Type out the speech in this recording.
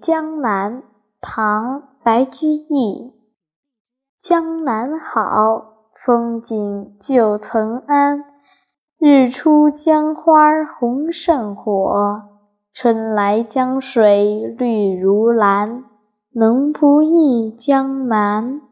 江南唐白居易。江南好风景旧曾谙。日出江花红胜火春来江水绿如蓝。能不忆江南？